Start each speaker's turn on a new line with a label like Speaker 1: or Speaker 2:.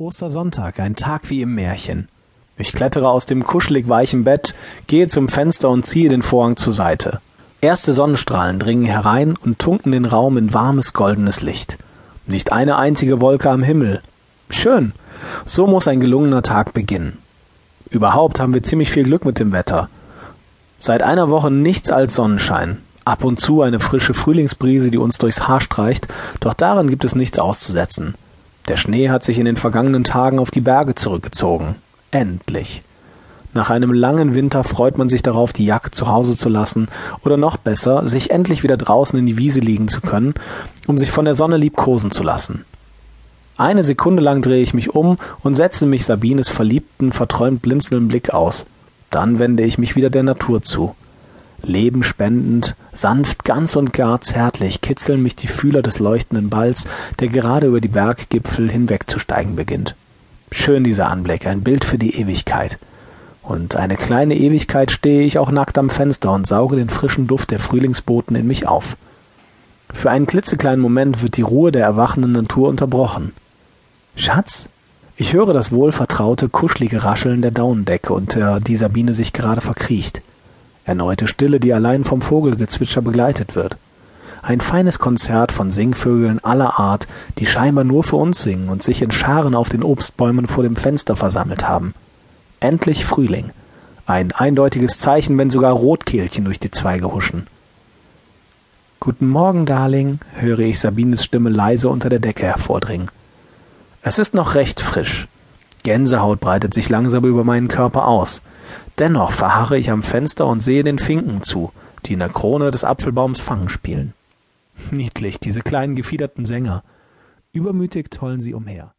Speaker 1: Ostersonntag, ein Tag wie im Märchen. Ich klettere aus dem kuschelig weichen Bett, gehe zum Fenster und ziehe den Vorhang zur Seite. Erste Sonnenstrahlen dringen herein und tunken den Raum in warmes goldenes Licht. Nicht eine einzige Wolke am Himmel. Schön. So muss ein gelungener Tag beginnen. Überhaupt haben wir ziemlich viel Glück mit dem Wetter. Seit einer Woche nichts als Sonnenschein. Ab und zu eine frische Frühlingsbrise, die uns durchs Haar streicht, doch daran gibt es nichts auszusetzen. Der Schnee hat sich in den vergangenen Tagen auf die Berge zurückgezogen. Endlich. Nach einem langen Winter freut man sich darauf, die Jacke zu Hause zu lassen oder noch besser, sich endlich wieder draußen in die Wiese liegen zu können, um sich von der Sonne liebkosen zu lassen. Eine Sekunde lang drehe ich mich um und setze mich Sabines verliebten, verträumt blinzelnden Blick aus. Dann wende ich mich wieder der Natur zu. Leben spendend, sanft, ganz und gar zärtlich kitzeln mich die Fühler des leuchtenden Balls, der gerade über die Berggipfel hinwegzusteigen beginnt. Schön dieser Anblick, ein Bild für die Ewigkeit. Und eine kleine Ewigkeit stehe ich auch nackt am Fenster und sauge den frischen Duft der Frühlingsboten in mich auf. Für einen klitzekleinen Moment wird die Ruhe der erwachenden Natur unterbrochen. Schatz? Ich höre das wohlvertraute, kuschelige Rascheln der Daunendecke, unter die Sabine sich gerade verkriecht. Erneute Stille, die allein vom Vogelgezwitscher begleitet wird. Ein feines Konzert von Singvögeln aller Art, die scheinbar nur für uns singen und sich in Scharen auf den Obstbäumen vor dem Fenster versammelt haben. Endlich Frühling. Ein eindeutiges Zeichen, wenn sogar Rotkehlchen durch die Zweige huschen. Guten Morgen, Darling, höre ich Sabines Stimme leise unter der Decke hervordringen. Es ist noch recht frisch. Gänsehaut breitet sich langsam über meinen Körper aus. Dennoch verharre ich am Fenster und sehe den Finken zu, die in der Krone des Apfelbaums Fangen spielen. Niedlich, diese kleinen gefiederten Sänger. Übermütig tollen sie umher.